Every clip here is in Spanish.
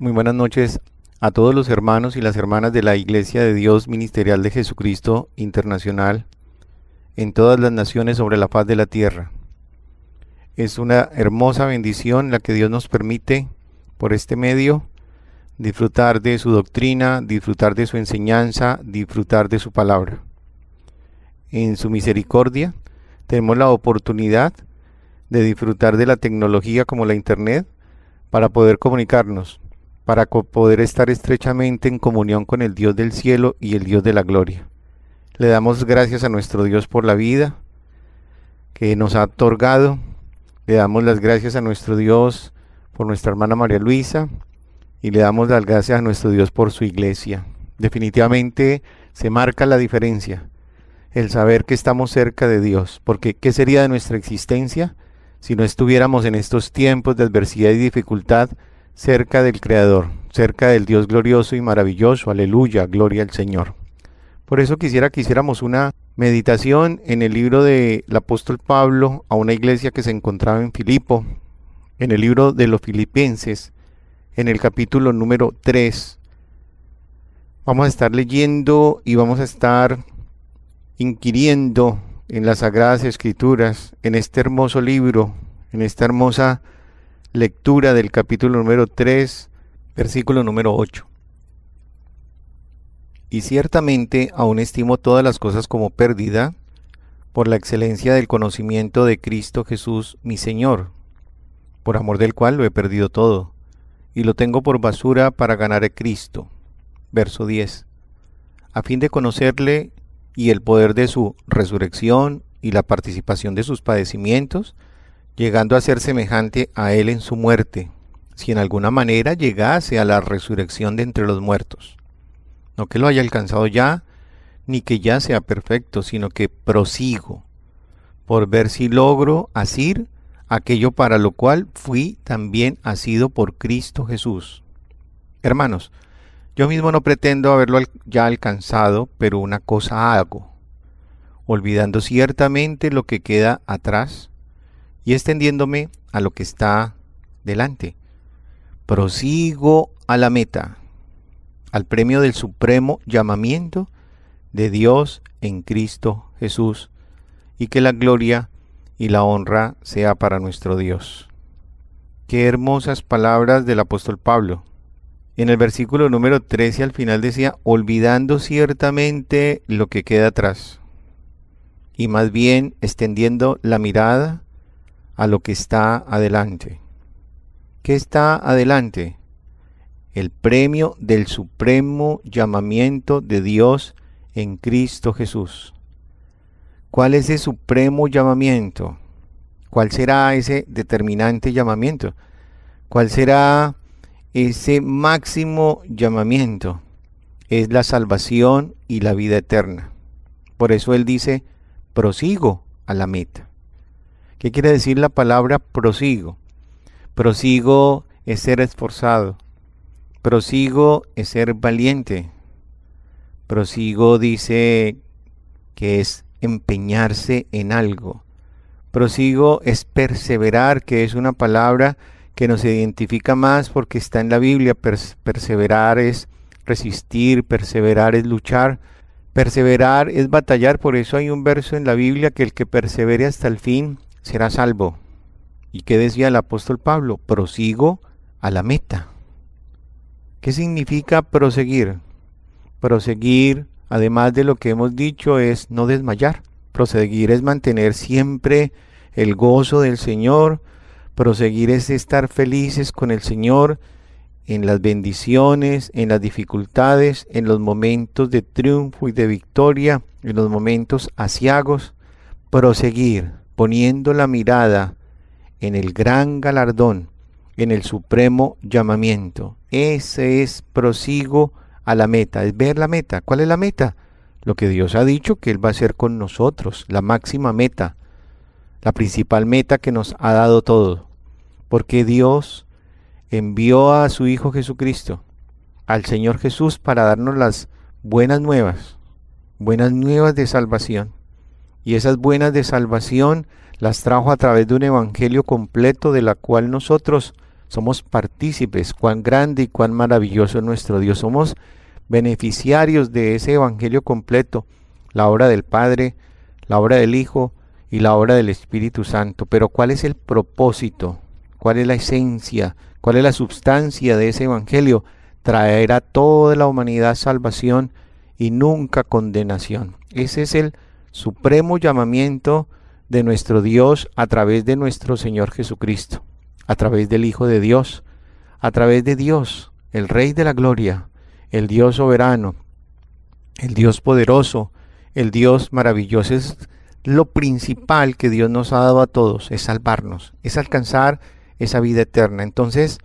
Muy buenas noches a todos los hermanos y las hermanas de la Iglesia de Dios Ministerial de Jesucristo Internacional en todas las naciones sobre la paz de la tierra. Es una hermosa bendición la que Dios nos permite por este medio disfrutar de su doctrina, disfrutar de su enseñanza, disfrutar de su palabra. En su misericordia tenemos la oportunidad de disfrutar de la tecnología como la Internet para poder comunicarnos para poder estar estrechamente en comunión con el Dios del cielo y el Dios de la gloria. Le damos gracias a nuestro Dios por la vida que nos ha otorgado. Le damos las gracias a nuestro Dios por nuestra hermana María Luisa y le damos las gracias a nuestro Dios por su iglesia. Definitivamente se marca la diferencia, el saber que estamos cerca de Dios, porque ¿qué sería de nuestra existencia si no estuviéramos en estos tiempos de adversidad y dificultad cerca del Creador, cerca del Dios glorioso y maravilloso. Aleluya, gloria al Señor. Por eso quisiera que hiciéramos una meditación en el libro del apóstol Pablo a una iglesia que se encontraba en Filipo, en el libro de los Filipenses, en el capítulo número 3. Vamos a estar leyendo y vamos a estar inquiriendo en las sagradas escrituras, en este hermoso libro, en esta hermosa lectura del capítulo número 3, versículo número 8. Y ciertamente aún estimo todas las cosas como pérdida por la excelencia del conocimiento de Cristo Jesús mi Señor, por amor del cual lo he perdido todo, y lo tengo por basura para ganar a Cristo. Verso 10. A fin de conocerle y el poder de su resurrección y la participación de sus padecimientos, llegando a ser semejante a él en su muerte, si en alguna manera llegase a la resurrección de entre los muertos. No que lo haya alcanzado ya, ni que ya sea perfecto, sino que prosigo, por ver si logro asir aquello para lo cual fui también asido por Cristo Jesús. Hermanos, yo mismo no pretendo haberlo ya alcanzado, pero una cosa hago, olvidando ciertamente lo que queda atrás y extendiéndome a lo que está delante. Prosigo a la meta, al premio del supremo llamamiento de Dios en Cristo Jesús, y que la gloria y la honra sea para nuestro Dios. Qué hermosas palabras del apóstol Pablo. En el versículo número 13 al final decía, olvidando ciertamente lo que queda atrás, y más bien extendiendo la mirada a lo que está adelante. ¿Qué está adelante? El premio del supremo llamamiento de Dios en Cristo Jesús. ¿Cuál es ese supremo llamamiento? ¿Cuál será ese determinante llamamiento? ¿Cuál será ese máximo llamamiento? Es la salvación y la vida eterna. Por eso Él dice, prosigo a la meta. ¿Qué quiere decir la palabra prosigo? Prosigo es ser esforzado. Prosigo es ser valiente. Prosigo dice que es empeñarse en algo. Prosigo es perseverar, que es una palabra que nos identifica más porque está en la Biblia. perseverar es resistir, perseverar es luchar, perseverar es batallar. Por eso hay un verso en la Biblia que el que persevere hasta el fin será salvo. ¿Y qué decía el apóstol Pablo? Prosigo a la meta. ¿Qué significa proseguir? Proseguir, además de lo que hemos dicho, es no desmayar. Proseguir es mantener siempre el gozo del Señor. Proseguir es estar felices con el Señor en las bendiciones, en las dificultades, en los momentos de triunfo y de victoria, en los momentos asiagos. Proseguir poniendo la mirada en el gran galardón, en el supremo llamamiento. Ese es prosigo a la meta, es ver la meta. ¿Cuál es la meta? Lo que Dios ha dicho que Él va a hacer con nosotros, la máxima meta, la principal meta que nos ha dado todo. Porque Dios envió a su Hijo Jesucristo, al Señor Jesús, para darnos las buenas nuevas, buenas nuevas de salvación y esas buenas de salvación las trajo a través de un evangelio completo de la cual nosotros somos partícipes, cuán grande y cuán maravilloso es nuestro Dios. Somos beneficiarios de ese Evangelio completo, la obra del Padre, la obra del Hijo y la obra del Espíritu Santo. Pero ¿cuál es el propósito? ¿Cuál es la esencia? ¿Cuál es la substancia de ese Evangelio? Traer a toda la humanidad salvación y nunca condenación. Ese es el supremo llamamiento de nuestro Dios a través de nuestro Señor Jesucristo, a través del Hijo de Dios, a través de Dios, el Rey de la Gloria, el Dios soberano, el Dios poderoso, el Dios maravilloso. Es lo principal que Dios nos ha dado a todos, es salvarnos, es alcanzar esa vida eterna. Entonces,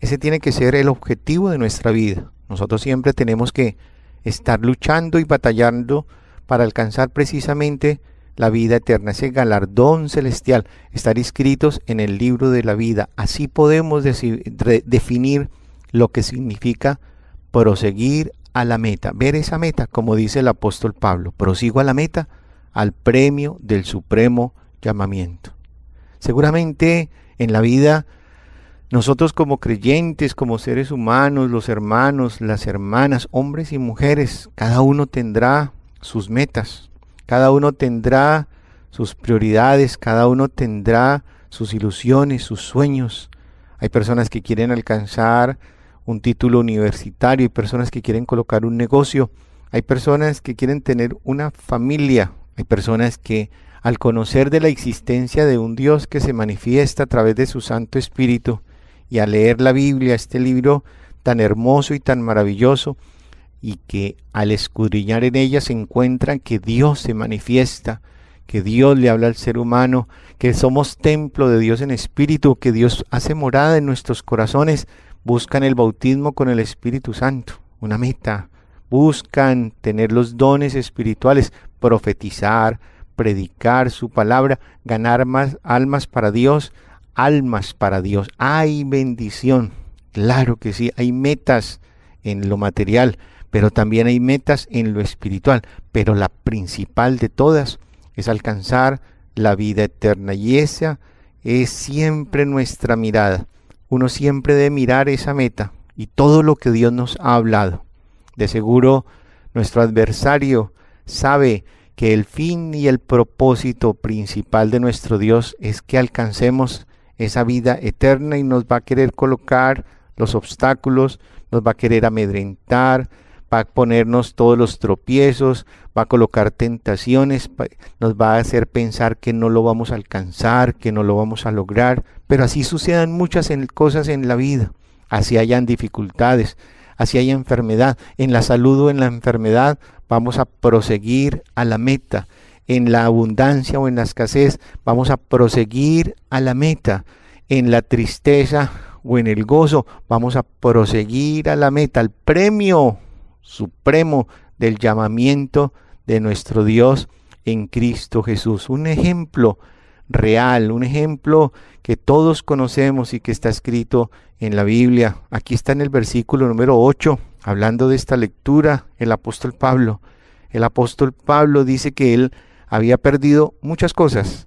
ese tiene que ser el objetivo de nuestra vida. Nosotros siempre tenemos que estar luchando y batallando para alcanzar precisamente la vida eterna, ese galardón celestial, estar inscritos en el libro de la vida. Así podemos definir lo que significa proseguir a la meta, ver esa meta, como dice el apóstol Pablo, prosigo a la meta, al premio del supremo llamamiento. Seguramente en la vida nosotros como creyentes, como seres humanos, los hermanos, las hermanas, hombres y mujeres, cada uno tendrá sus metas, cada uno tendrá sus prioridades, cada uno tendrá sus ilusiones, sus sueños. Hay personas que quieren alcanzar un título universitario, hay personas que quieren colocar un negocio, hay personas que quieren tener una familia, hay personas que al conocer de la existencia de un Dios que se manifiesta a través de su Santo Espíritu y al leer la Biblia, este libro tan hermoso y tan maravilloso, y que al escudriñar en ella se encuentran que Dios se manifiesta, que Dios le habla al ser humano, que somos templo de Dios en espíritu, que Dios hace morada en nuestros corazones, buscan el bautismo con el Espíritu Santo, una meta, buscan tener los dones espirituales, profetizar, predicar su palabra, ganar más almas para Dios, almas para Dios. Hay bendición, claro que sí, hay metas en lo material, pero también hay metas en lo espiritual, pero la principal de todas es alcanzar la vida eterna y esa es siempre nuestra mirada. Uno siempre debe mirar esa meta y todo lo que Dios nos ha hablado. De seguro nuestro adversario sabe que el fin y el propósito principal de nuestro Dios es que alcancemos esa vida eterna y nos va a querer colocar los obstáculos, nos va a querer amedrentar, va a ponernos todos los tropiezos, va a colocar tentaciones, nos va a hacer pensar que no lo vamos a alcanzar, que no lo vamos a lograr, pero así sucedan muchas cosas en la vida, así hayan dificultades, así haya enfermedad, en la salud o en la enfermedad vamos a proseguir a la meta. En la abundancia o en la escasez vamos a proseguir a la meta. En la tristeza o en el gozo vamos a proseguir a la meta, al premio supremo del llamamiento de nuestro Dios en Cristo Jesús. Un ejemplo real, un ejemplo que todos conocemos y que está escrito en la Biblia. Aquí está en el versículo número 8 hablando de esta lectura, el apóstol Pablo. El apóstol Pablo dice que él había perdido muchas cosas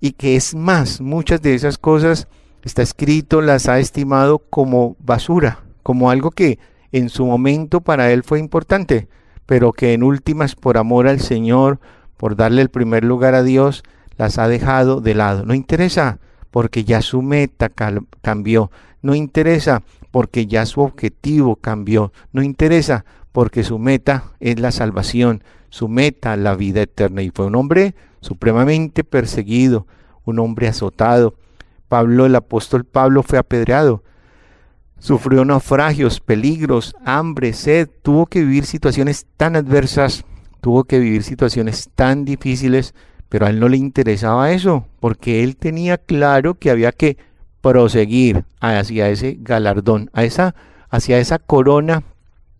y que es más, muchas de esas cosas, está escrito, las ha estimado como basura, como algo que en su momento para él fue importante, pero que en últimas por amor al Señor, por darle el primer lugar a Dios, las ha dejado de lado. No interesa porque ya su meta cambió. No interesa porque ya su objetivo cambió. No interesa porque su meta es la salvación, su meta la vida eterna. Y fue un hombre supremamente perseguido, un hombre azotado. Pablo, el apóstol Pablo, fue apedreado. Sufrió naufragios, peligros, hambre, sed. Tuvo que vivir situaciones tan adversas, tuvo que vivir situaciones tan difíciles, pero a él no le interesaba eso, porque él tenía claro que había que proseguir hacia ese galardón, a esa, hacia esa corona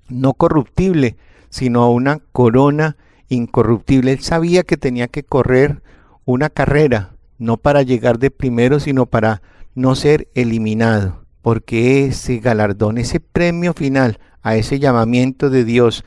no corruptible, sino a una corona incorruptible. Él sabía que tenía que correr una carrera, no para llegar de primero, sino para no ser eliminado, porque ese galardón, ese premio final a ese llamamiento de Dios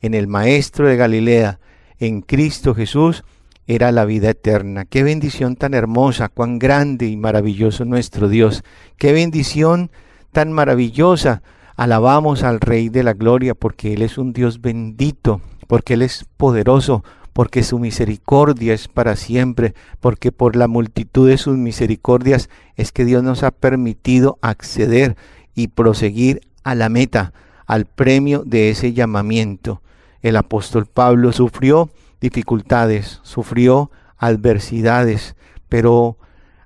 en el Maestro de Galilea, en Cristo Jesús, era la vida eterna. Qué bendición tan hermosa, cuán grande y maravilloso nuestro Dios. Qué bendición tan maravillosa. Alabamos al Rey de la Gloria porque Él es un Dios bendito, porque Él es poderoso, porque su misericordia es para siempre, porque por la multitud de sus misericordias es que Dios nos ha permitido acceder y proseguir a la meta, al premio de ese llamamiento. El apóstol Pablo sufrió dificultades, sufrió adversidades, pero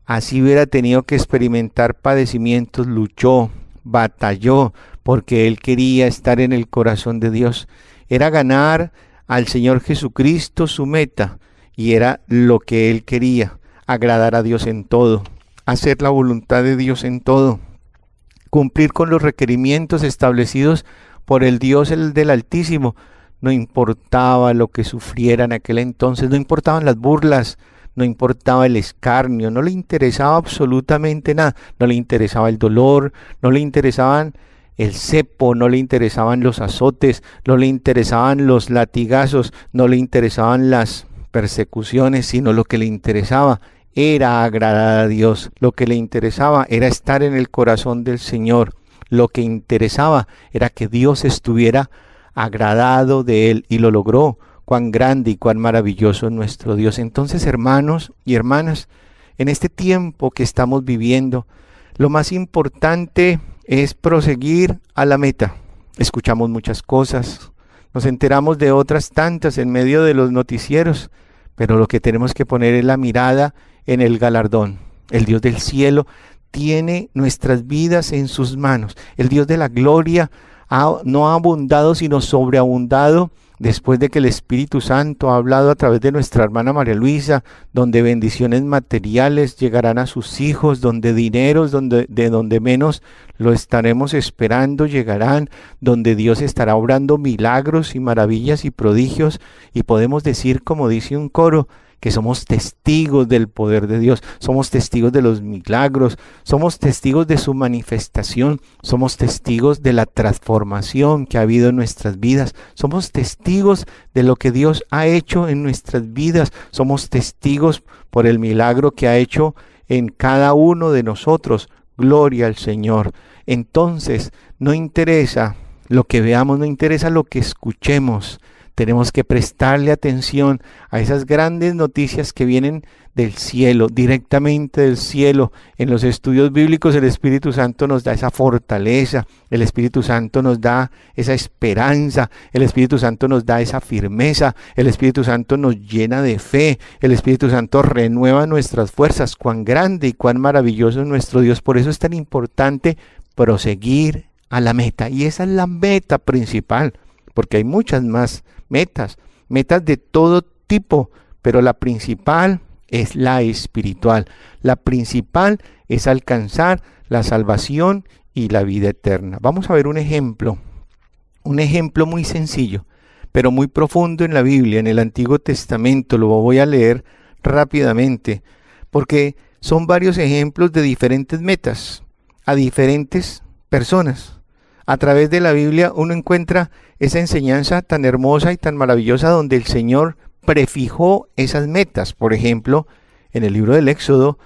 así hubiera tenido que experimentar padecimientos, luchó, batalló, porque él quería estar en el corazón de Dios. Era ganar al Señor Jesucristo su meta, y era lo que él quería, agradar a Dios en todo, hacer la voluntad de Dios en todo, cumplir con los requerimientos establecidos por el Dios el del Altísimo, no importaba lo que sufriera en aquel entonces, no importaban las burlas, no importaba el escarnio, no le interesaba absolutamente nada, no le interesaba el dolor, no le interesaban el cepo, no le interesaban los azotes, no le interesaban los latigazos, no le interesaban las persecuciones, sino lo que le interesaba era agradar a Dios, lo que le interesaba era estar en el corazón del Señor, lo que interesaba era que Dios estuviera agradado de él y lo logró. Cuán grande y cuán maravilloso es nuestro Dios. Entonces, hermanos y hermanas, en este tiempo que estamos viviendo, lo más importante es proseguir a la meta. Escuchamos muchas cosas, nos enteramos de otras tantas en medio de los noticieros, pero lo que tenemos que poner es la mirada en el galardón. El Dios del cielo tiene nuestras vidas en sus manos. El Dios de la gloria no ha abundado, sino sobreabundado después de que el Espíritu Santo ha hablado a través de nuestra hermana María Luisa, donde bendiciones materiales llegarán a sus hijos, donde dineros donde, de donde menos lo estaremos esperando llegarán, donde Dios estará obrando milagros y maravillas y prodigios, y podemos decir, como dice un coro, que somos testigos del poder de Dios, somos testigos de los milagros, somos testigos de su manifestación, somos testigos de la transformación que ha habido en nuestras vidas, somos testigos de lo que Dios ha hecho en nuestras vidas, somos testigos por el milagro que ha hecho en cada uno de nosotros. Gloria al Señor. Entonces, no interesa lo que veamos, no interesa lo que escuchemos, tenemos que prestarle atención a esas grandes noticias que vienen del cielo, directamente del cielo. En los estudios bíblicos el Espíritu Santo nos da esa fortaleza, el Espíritu Santo nos da esa esperanza, el Espíritu Santo nos da esa firmeza, el Espíritu Santo nos llena de fe, el Espíritu Santo renueva nuestras fuerzas. Cuán grande y cuán maravilloso es nuestro Dios. Por eso es tan importante proseguir a la meta. Y esa es la meta principal, porque hay muchas más metas, metas de todo tipo, pero la principal es la espiritual. La principal es alcanzar la salvación y la vida eterna. Vamos a ver un ejemplo, un ejemplo muy sencillo, pero muy profundo en la Biblia, en el Antiguo Testamento. Lo voy a leer rápidamente, porque son varios ejemplos de diferentes metas a diferentes personas a través de la Biblia uno encuentra esa enseñanza tan hermosa y tan maravillosa donde el Señor prefijó esas metas. Por ejemplo, en el libro del Éxodo,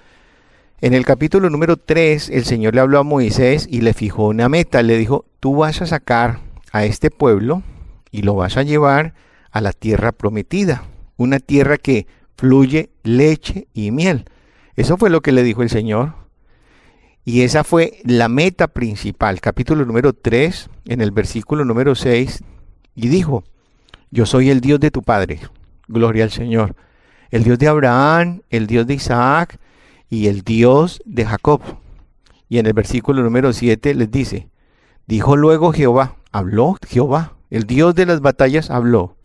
en el capítulo número 3, el Señor le habló a Moisés y le fijó una meta. Le dijo, tú vas a sacar a este pueblo y lo vas a llevar a la tierra prometida, una tierra que fluye leche y miel. Eso fue lo que le dijo el Señor. Y esa fue la meta principal, capítulo número 3, en el versículo número 6, y dijo, yo soy el Dios de tu Padre, gloria al Señor, el Dios de Abraham, el Dios de Isaac y el Dios de Jacob. Y en el versículo número 7 les dice, dijo luego Jehová, habló Jehová, el Dios de las batallas habló,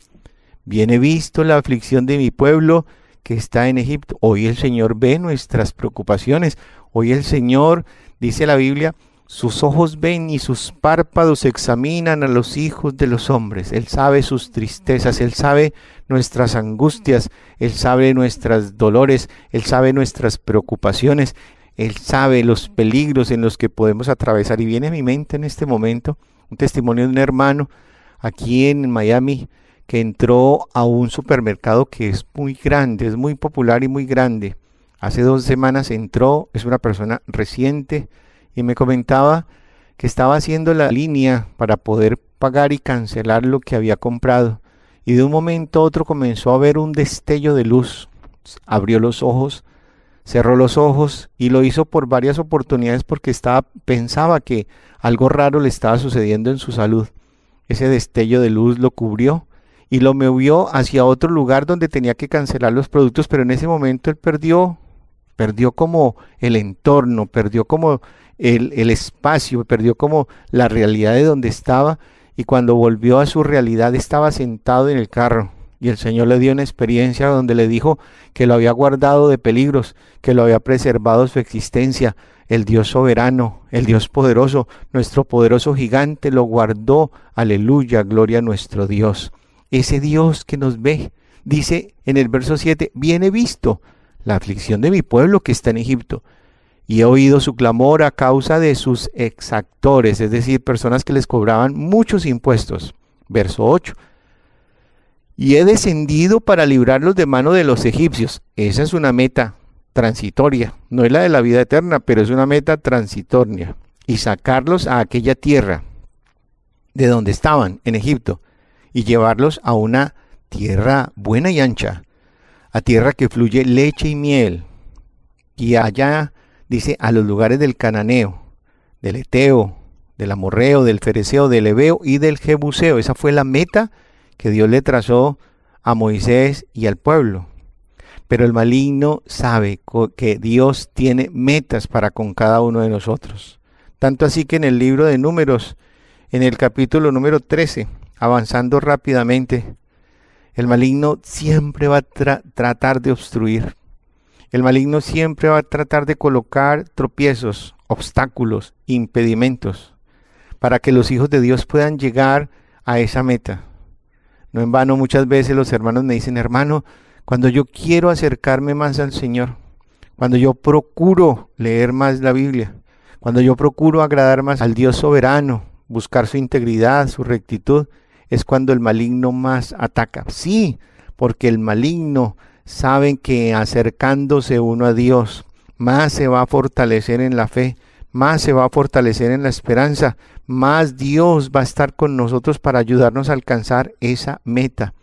viene visto la aflicción de mi pueblo que está en Egipto. Hoy el Señor ve nuestras preocupaciones. Hoy el Señor, dice la Biblia, sus ojos ven y sus párpados examinan a los hijos de los hombres. Él sabe sus tristezas, Él sabe nuestras angustias, Él sabe nuestras dolores, Él sabe nuestras preocupaciones, Él sabe los peligros en los que podemos atravesar. Y viene a mi mente en este momento un testimonio de un hermano aquí en Miami que entró a un supermercado que es muy grande, es muy popular y muy grande. Hace dos semanas entró, es una persona reciente y me comentaba que estaba haciendo la línea para poder pagar y cancelar lo que había comprado. Y de un momento a otro comenzó a ver un destello de luz. Abrió los ojos, cerró los ojos y lo hizo por varias oportunidades porque estaba, pensaba que algo raro le estaba sucediendo en su salud. Ese destello de luz lo cubrió y lo movió hacia otro lugar donde tenía que cancelar los productos, pero en ese momento él perdió, perdió como el entorno, perdió como el, espacio, perdió como la realidad de donde estaba y cuando volvió a su realidad estaba sentado en el carro. Y el Señor le dio una experiencia donde le dijo que lo había guardado de peligros, que lo había preservado su existencia. El Dios soberano, el Dios poderoso, nuestro poderoso gigante lo guardó. Aleluya, gloria a nuestro Dios ese Dios que nos ve. Dice en el verso 7, viene visto la aflicción de mi pueblo que está en Egipto, y he oído su clamor a causa de sus exactores, es decir, personas que les cobraban muchos impuestos. Verso 8. Y he descendido para librarlos de mano de los egipcios. Esa es una meta transitoria, no es la de la vida eterna, pero es una meta transitoria. Y sacarlos a aquella tierra de donde estaban, en Egipto, y llevarlos a una tierra buena y ancha, a tierra que fluye leche y miel. Y allá, dice, a los lugares del cananeo, del eteo, del amorreo, del fereceo, del ebeo y del jebuseo. Esa fue la meta que Dios le trazó a Moisés y al pueblo. Pero el maligno sabe que Dios tiene metas para con cada uno de nosotros. Tanto así que en el libro de números, en el capítulo número 13, avanzando rápidamente, el maligno siempre va a tratar de obstruir. El maligno siempre va a tratar de colocar tropiezos, obstáculos, impedimentos, para que los hijos de Dios puedan llegar a esa meta. No en vano muchas veces los hermanos me dicen, hermano, cuando yo quiero acercarme más al Señor, cuando yo procuro leer más la Biblia, cuando yo procuro agradar más al Dios soberano, buscar su integridad, su rectitud, es cuando el maligno más ataca. Sí, porque el maligno sabe que acercándose uno a Dios, más se va a fortalecer en la fe, más se va a fortalecer en la esperanza, más Dios va a estar con nosotros para ayudarnos a alcanzar esa meta.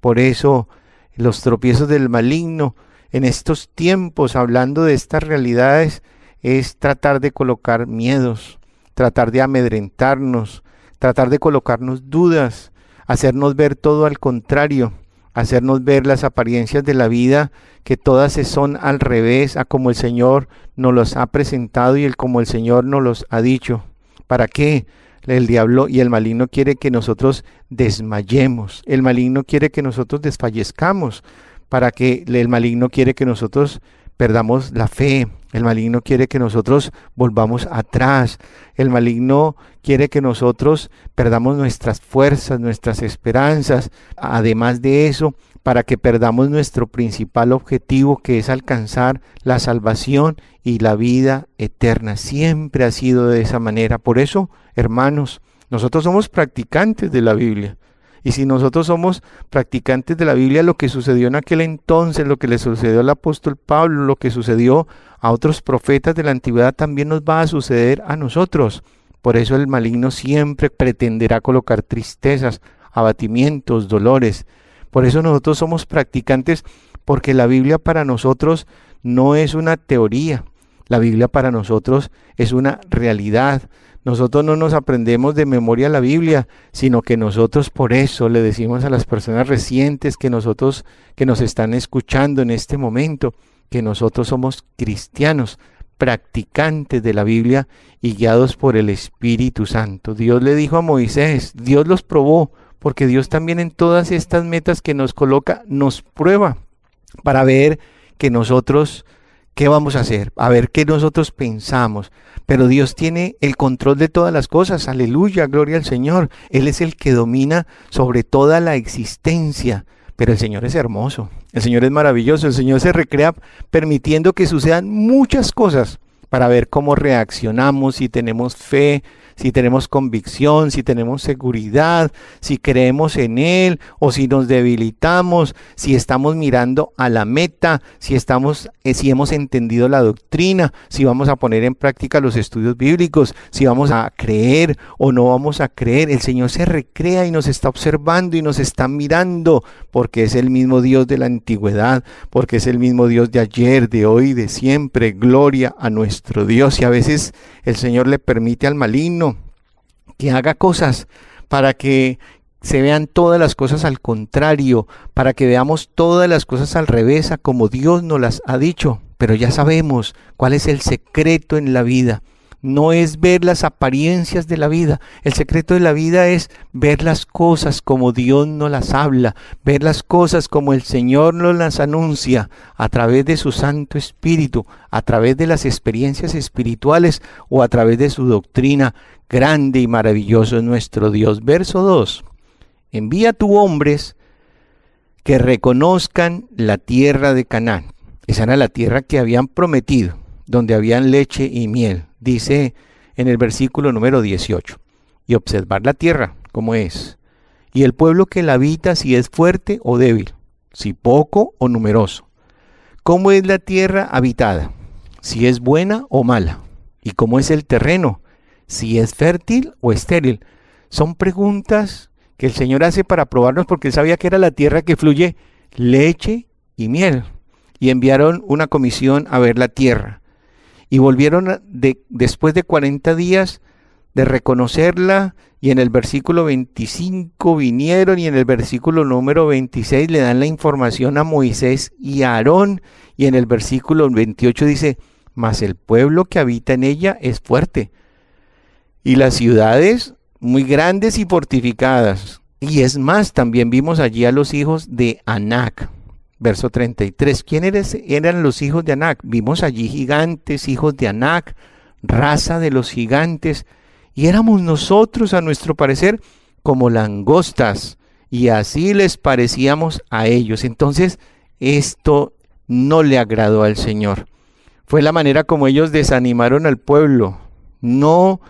Por eso los tropiezos del maligno en estos tiempos, hablando de estas realidades, es tratar de colocar miedos, tratar de amedrentarnos, tratar de colocarnos dudas, hacernos ver todo al contrario, hacernos ver las apariencias de la vida, que todas son al revés a como el Señor nos los ha presentado y el como el Señor nos los ha dicho. ¿Para qué? El diablo y el maligno quiere que nosotros desmayemos. El maligno quiere que nosotros desfallezcamos. Para que el maligno quiere que nosotros perdamos la fe. El maligno quiere que nosotros volvamos atrás. El maligno quiere que nosotros perdamos nuestras fuerzas, nuestras esperanzas. Además de eso, para que perdamos nuestro principal objetivo, que es alcanzar la salvación y la vida eterna. Siempre ha sido de esa manera. Por eso, hermanos, nosotros somos practicantes de la Biblia. Y si nosotros somos practicantes de la Biblia, lo que sucedió en aquel entonces, lo que le sucedió al apóstol Pablo, lo que sucedió a otros profetas de la antigüedad, también nos va a suceder a nosotros. Por eso el maligno siempre pretenderá colocar tristezas, abatimientos, dolores. Por eso nosotros somos practicantes porque la Biblia para nosotros no es una teoría, la Biblia para nosotros es una realidad. Nosotros no nos aprendemos de memoria la Biblia, sino que nosotros por eso le decimos a las personas recientes que nosotros que nos están escuchando en este momento que nosotros somos cristianos, practicantes de la Biblia y guiados por el Espíritu Santo. Dios le dijo a Moisés, Dios los probó, porque Dios también en todas estas metas que nos coloca nos prueba para ver que nosotros qué vamos a hacer, a ver qué nosotros pensamos. Pero Dios tiene el control de todas las cosas, aleluya, gloria al Señor. Él es el que domina sobre toda la existencia. Pero el Señor es hermoso, el Señor es maravilloso, el Señor se recrea permitiendo que sucedan muchas cosas para ver cómo reaccionamos, si tenemos fe, si tenemos convicción, si tenemos seguridad, si creemos en Él o si nos debilitamos, si estamos mirando a la meta, si estamos, eh, si hemos entendido la doctrina, si vamos a poner en práctica los estudios bíblicos, si vamos a creer o no vamos a creer. El Señor se recrea y nos está observando y nos está mirando porque es el mismo Dios de la antigüedad, porque es el mismo Dios de ayer, de hoy, de siempre. Gloria a nuestro Dios. Y a veces el Señor le permite al maligno que haga cosas para que se vean todas las cosas al contrario, para que veamos todas las cosas al revés, como Dios nos las ha dicho. Pero ya sabemos cuál es el secreto en la vida no es ver las apariencias de la vida. El secreto de la vida es ver las cosas como Dios nos las habla, ver las cosas como el Señor nos las anuncia a través de su Santo Espíritu, a través de las experiencias espirituales o a través de su doctrina. Grande y maravilloso es nuestro Dios. Verso 2. Envía tu hombres que reconozcan la tierra de Canaán. Esa era la tierra que habían prometido, donde habían leche y miel dice en el versículo número 18, y observar la tierra como es, y el pueblo que la habita si es fuerte o débil, si poco o numeroso. ¿Cómo es la tierra habitada? Si es buena o mala. ¿Y cómo es el terreno? Si es fértil o estéril. Son preguntas que el Señor hace para probarnos porque él sabía que era la tierra que fluye leche y miel. Y enviaron una comisión a ver la tierra y volvieron de, después de 40 días de reconocerla y en el versículo 25 vinieron y en el versículo número 26 le dan la información a Moisés y a Aarón y en el versículo 28 dice, mas el pueblo que habita en ella es fuerte y las ciudades muy grandes y fortificadas. Y es más, también vimos allí a los hijos de Anac. Verso 33. ¿Quiénes eran los hijos de Anac? Vimos allí gigantes, hijos de Anac, raza de los gigantes, y éramos nosotros, a nuestro parecer, como langostas, y así les parecíamos a ellos. Entonces, esto no le agradó al Señor. Fue la manera como ellos desanimaron al pueblo. No,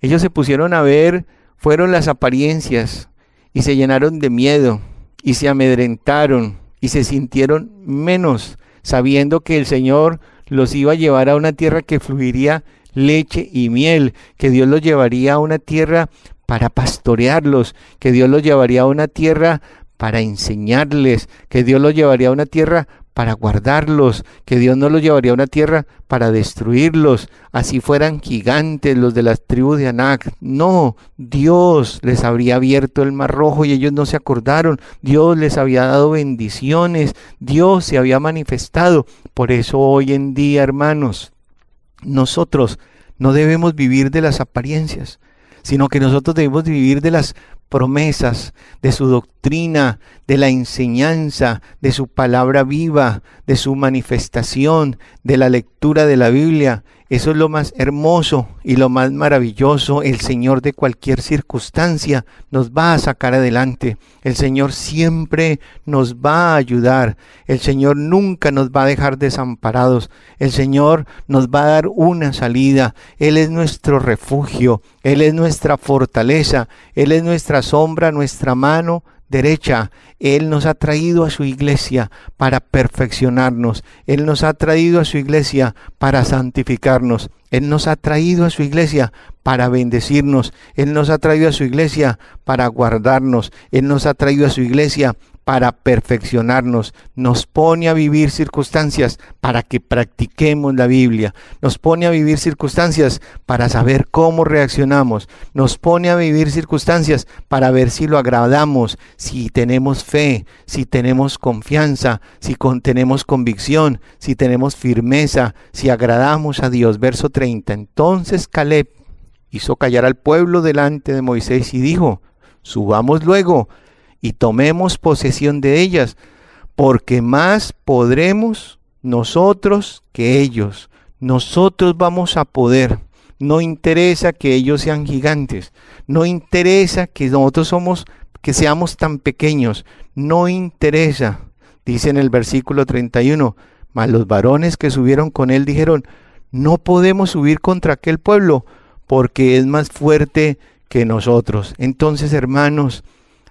ellos se pusieron a ver, fueron las apariencias, y se llenaron de miedo, y se amedrentaron y se sintieron menos, sabiendo que el Señor los iba a llevar a una tierra que fluiría leche y miel, que Dios los llevaría a una tierra para pastorearlos, que Dios los llevaría a una tierra para enseñarles, que Dios los llevaría a una tierra para guardarlos, que Dios no los llevaría a una tierra para destruirlos, así fueran gigantes los de las tribus de Anac. No, Dios les habría abierto el mar rojo y ellos no se acordaron. Dios les había dado bendiciones, Dios se había manifestado. Por eso hoy en día, hermanos, nosotros no debemos vivir de las apariencias, sino que nosotros debemos vivir de las promesas, de su doctrina, de la enseñanza, de su palabra viva, de su manifestación, de la lectura de la Biblia. Eso es lo más hermoso y lo más maravilloso. El Señor de cualquier circunstancia nos va a sacar adelante. El Señor siempre nos va a ayudar. El Señor nunca nos va a dejar desamparados. El Señor nos va a dar una salida. Él es nuestro refugio. Él es nuestra fortaleza. Él es nuestra sombra, nuestra mano derecha. Él nos ha traído a su iglesia para perfeccionarnos. Él nos ha traído a su iglesia para santificarnos. Él nos ha traído a su iglesia para bendecirnos. Él nos ha traído a su iglesia para guardarnos. Él nos ha traído a su iglesia para perfeccionarnos, nos pone a vivir circunstancias para que practiquemos la Biblia, nos pone a vivir circunstancias para saber cómo reaccionamos, nos pone a vivir circunstancias para ver si lo agradamos, si tenemos fe, si tenemos confianza, si tenemos convicción, si tenemos firmeza, si agradamos a Dios. Verso 30. Entonces Caleb hizo callar al pueblo delante de Moisés y dijo, subamos luego y tomemos posesión de ellas, porque más podremos nosotros que ellos. Nosotros vamos a poder. No interesa que ellos sean gigantes. No interesa que nosotros somos que seamos tan pequeños. No interesa. Dice en el versículo 31, mas los varones que subieron con él dijeron, no podemos subir contra aquel pueblo, porque es más fuerte que nosotros. Entonces, hermanos,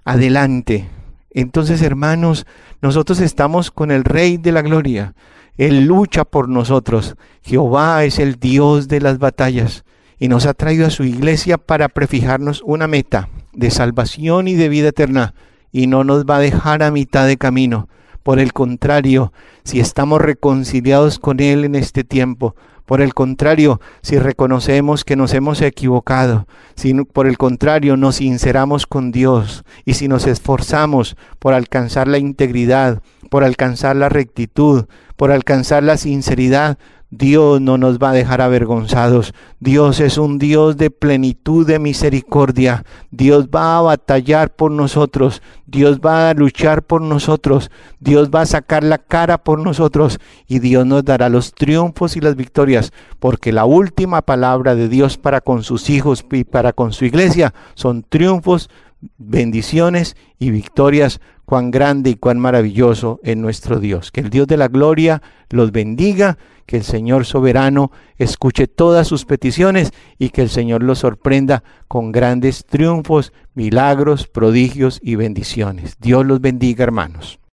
adelante. Entonces, hermanos, nosotros estamos con el Rey de la Gloria. Él lucha por nosotros. Jehová es el Dios de las batallas y nos ha traído a su iglesia para prefijarnos una meta de salvación y de vida eterna y no nos va a dejar a mitad de camino. Por el contrario, si estamos reconciliados con Él en este tiempo, por el contrario, si reconocemos que nos hemos equivocado, si por el contrario nos sinceramos con Dios y si nos esforzamos por alcanzar la integridad, por alcanzar la rectitud, por alcanzar la sinceridad, Dios no nos va a dejar avergonzados. Dios es un Dios de plenitud de misericordia. Dios va a batallar por nosotros. Dios va a luchar por nosotros. Dios va a sacar la cara por nosotros. Y Dios nos dará los triunfos y las victorias. Porque la última palabra de Dios para con sus hijos y para con su iglesia son triunfos, bendiciones y victorias. Cuán grande y cuán maravilloso es nuestro Dios. Que el Dios de la gloria los bendiga que el Señor soberano escuche todas sus peticiones y que el Señor los sorprenda con grandes triunfos, milagros, prodigios y bendiciones. Dios los bendiga, hermanos.